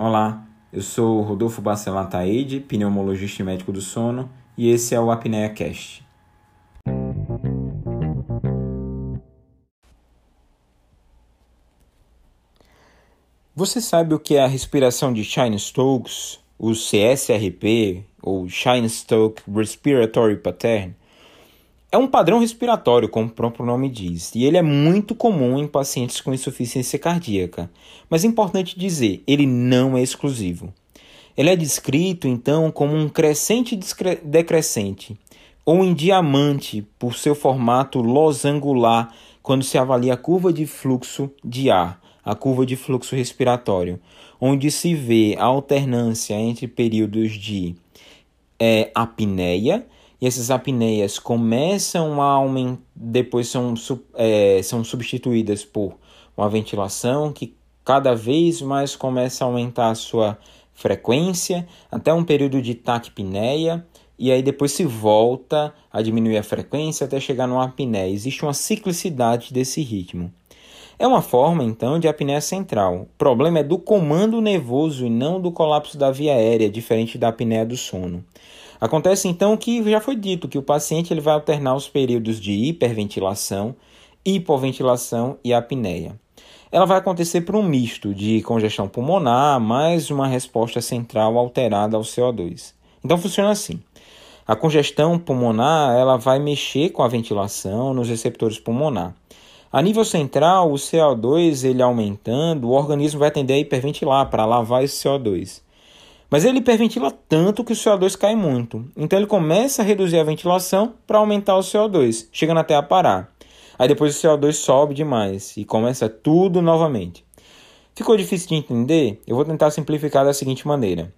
Olá, eu sou Rodolfo Bacelar Taide, pneumologista e médico do sono, e esse é o Apneia Cast. Você sabe o que é a respiração de Chine-Stokes, o CSRP, ou Chine-Stokes Respiratory Pattern? É um padrão respiratório, como o próprio nome diz, e ele é muito comum em pacientes com insuficiência cardíaca. Mas é importante dizer, ele não é exclusivo. Ele é descrito, então, como um crescente decrescente, ou em diamante, por seu formato losangular, quando se avalia a curva de fluxo de ar, a curva de fluxo respiratório, onde se vê a alternância entre períodos de é, apneia e essas apneias começam a aumentar, depois são, é, são substituídas por uma ventilação que cada vez mais começa a aumentar a sua frequência até um período de taquipneia e aí depois se volta a diminuir a frequência até chegar numa apneia. Existe uma ciclicidade desse ritmo. É uma forma, então, de apneia central. O problema é do comando nervoso e não do colapso da via aérea, diferente da apneia do sono. Acontece então que já foi dito que o paciente ele vai alternar os períodos de hiperventilação, hipoventilação e apneia. Ela vai acontecer por um misto de congestão pulmonar mais uma resposta central alterada ao CO2. Então funciona assim. A congestão pulmonar ela vai mexer com a ventilação nos receptores pulmonar. A nível central, o CO2 ele aumentando, o organismo vai tender a hiperventilar para lavar esse CO2. Mas ele hiperventila tanto que o CO2 cai muito. Então ele começa a reduzir a ventilação para aumentar o CO2, chegando até a parar. Aí depois o CO2 sobe demais e começa tudo novamente. Ficou difícil de entender? Eu vou tentar simplificar da seguinte maneira.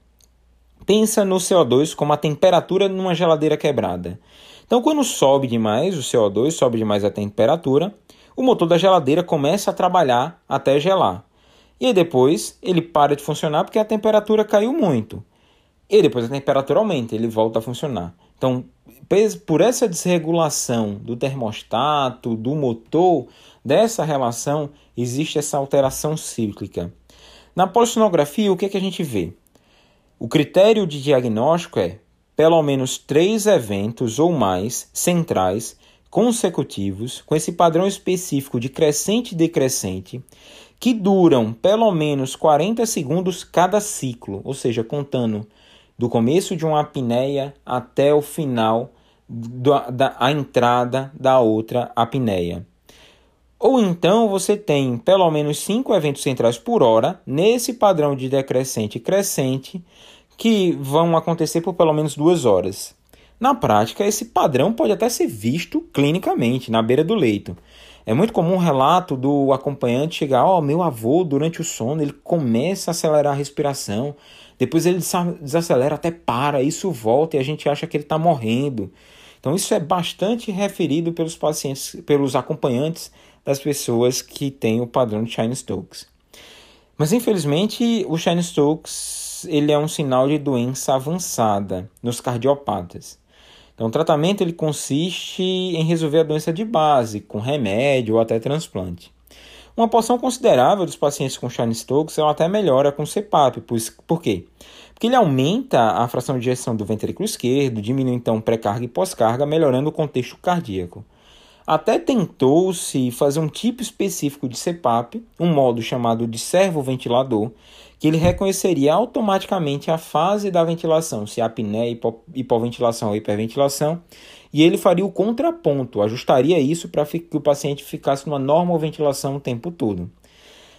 Pensa no CO2 como a temperatura numa geladeira quebrada. Então, quando sobe demais o CO2, sobe demais a temperatura, o motor da geladeira começa a trabalhar até gelar. E depois ele para de funcionar porque a temperatura caiu muito. E depois a temperatura aumenta, ele volta a funcionar. Então, por essa desregulação do termostato, do motor, dessa relação, existe essa alteração cíclica. Na polissonografia, o que, é que a gente vê? O critério de diagnóstico é pelo menos três eventos ou mais centrais consecutivos com esse padrão específico de crescente e decrescente que duram pelo menos 40 segundos cada ciclo, ou seja, contando do começo de uma apneia até o final da, da a entrada da outra apneia. Ou então você tem pelo menos cinco eventos centrais por hora nesse padrão de decrescente crescente que vão acontecer por pelo menos duas horas. Na prática, esse padrão pode até ser visto clinicamente na beira do leito. É muito comum um relato do acompanhante chegar, ó, oh, meu avô durante o sono, ele começa a acelerar a respiração, depois ele desacelera até para, isso volta e a gente acha que ele está morrendo. Então isso é bastante referido pelos pacientes, pelos acompanhantes das pessoas que têm o padrão de Shine-Stokes. Mas infelizmente o Shine-Stokes ele é um sinal de doença avançada nos cardiopatas. Então, o tratamento ele consiste em resolver a doença de base, com remédio ou até transplante. Uma porção considerável dos pacientes com Chine-Stokes até melhora com CPAP. Por quê? Porque ele aumenta a fração de ejeção do ventrículo esquerdo, diminui então pré-carga e pós-carga, melhorando o contexto cardíaco. Até tentou-se fazer um tipo específico de CPAP, um modo chamado de servoventilador, que ele reconheceria automaticamente a fase da ventilação, se apneia, hipo, hipoventilação ou hiperventilação, e ele faria o contraponto, ajustaria isso para que o paciente ficasse numa normal ventilação o tempo todo.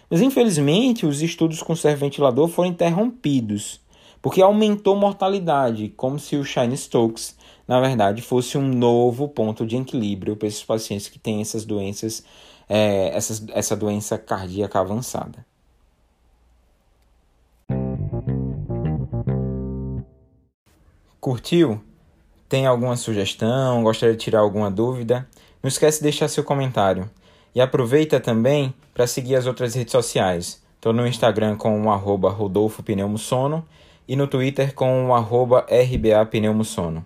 Mas infelizmente os estudos com servo-ventilador foram interrompidos, porque aumentou mortalidade, como se o Shine Stokes, na verdade, fosse um novo ponto de equilíbrio para esses pacientes que têm essas doenças, é, essas, essa doença cardíaca avançada. Curtiu? Tem alguma sugestão? Gostaria de tirar alguma dúvida? Não esquece de deixar seu comentário. E aproveita também para seguir as outras redes sociais. Estou no Instagram com o arroba Rodolfo Pneumosono e no Twitter com o arroba RBA Pneumosono.